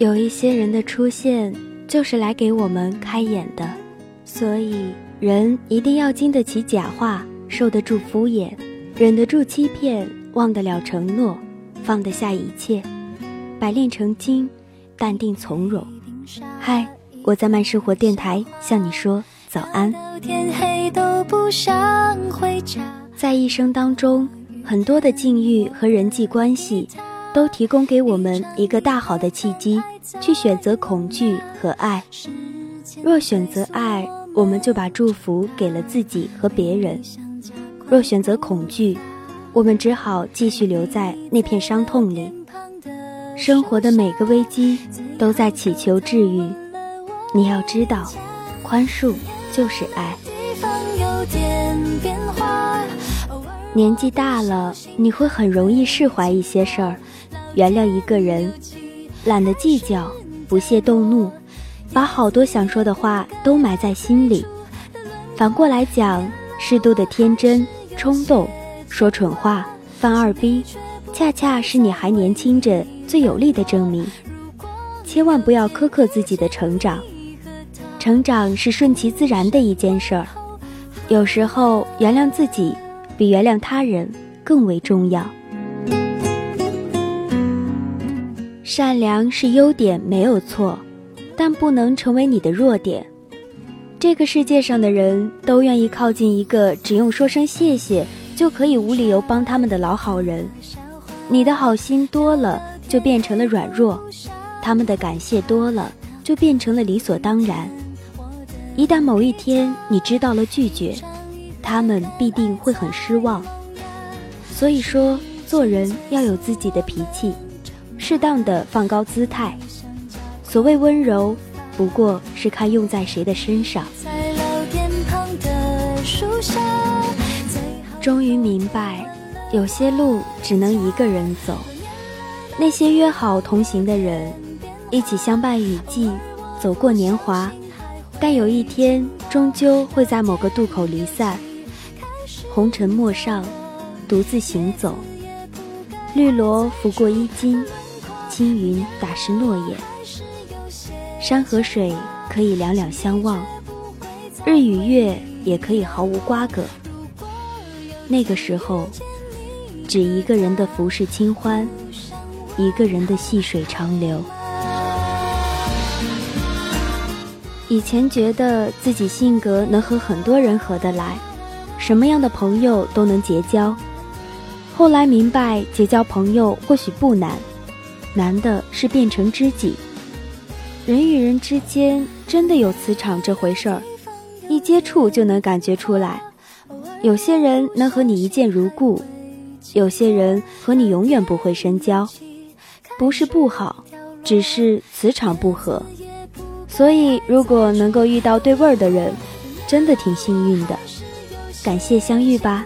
有一些人的出现，就是来给我们开眼的，所以人一定要经得起假话，受得住敷衍，忍得住欺骗，忘得了承诺，放得下一切，百炼成金，淡定从容。嗨，我在慢生活电台向你说早安。在一生当中，很多的境遇和人际关系，都提供给我们一个大好的契机，去选择恐惧和爱。若选择爱，我们就把祝福给了自己和别人；若选择恐惧，我们只好继续留在那片伤痛里。生活的每个危机都在祈求治愈，你要知道，宽恕就是爱。年纪大了，你会很容易释怀一些事儿，原谅一个人，懒得计较，不屑动怒，把好多想说的话都埋在心里。反过来讲，适度的天真、冲动、说蠢话、犯二逼，恰恰是你还年轻着最有力的证明。千万不要苛刻自己的成长，成长是顺其自然的一件事儿。有时候原谅自己。比原谅他人更为重要。善良是优点，没有错，但不能成为你的弱点。这个世界上的人都愿意靠近一个只用说声谢谢就可以无理由帮他们的老好人。你的好心多了，就变成了软弱；他们的感谢多了，就变成了理所当然。一旦某一天你知道了拒绝。他们必定会很失望，所以说做人要有自己的脾气，适当的放高姿态。所谓温柔，不过是看用在谁的身上。终于明白，有些路只能一个人走。那些约好同行的人，一起相伴雨季，走过年华，但有一天终究会在某个渡口离散。红尘陌上，独自行走。绿萝拂过衣襟，青云打湿诺言。山和水可以两两相望，日与月也可以毫无瓜葛。那个时候，只一个人的浮世清欢，一个人的细水长流。以前觉得自己性格能和很多人合得来。什么样的朋友都能结交，后来明白结交朋友或许不难，难的是变成知己。人与人之间真的有磁场这回事儿，一接触就能感觉出来。有些人能和你一见如故，有些人和你永远不会深交，不是不好，只是磁场不合。所以，如果能够遇到对味儿的人，真的挺幸运的。感谢相遇吧。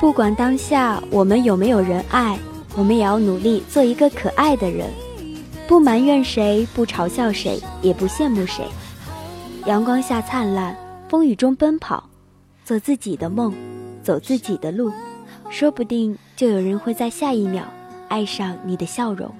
不管当下我们有没有人爱，我们也要努力做一个可爱的人，不埋怨谁，不嘲笑谁，也不羡慕谁。阳光下灿烂，风雨中奔跑，做自己的梦，走自己的路，说不定就有人会在下一秒爱上你的笑容。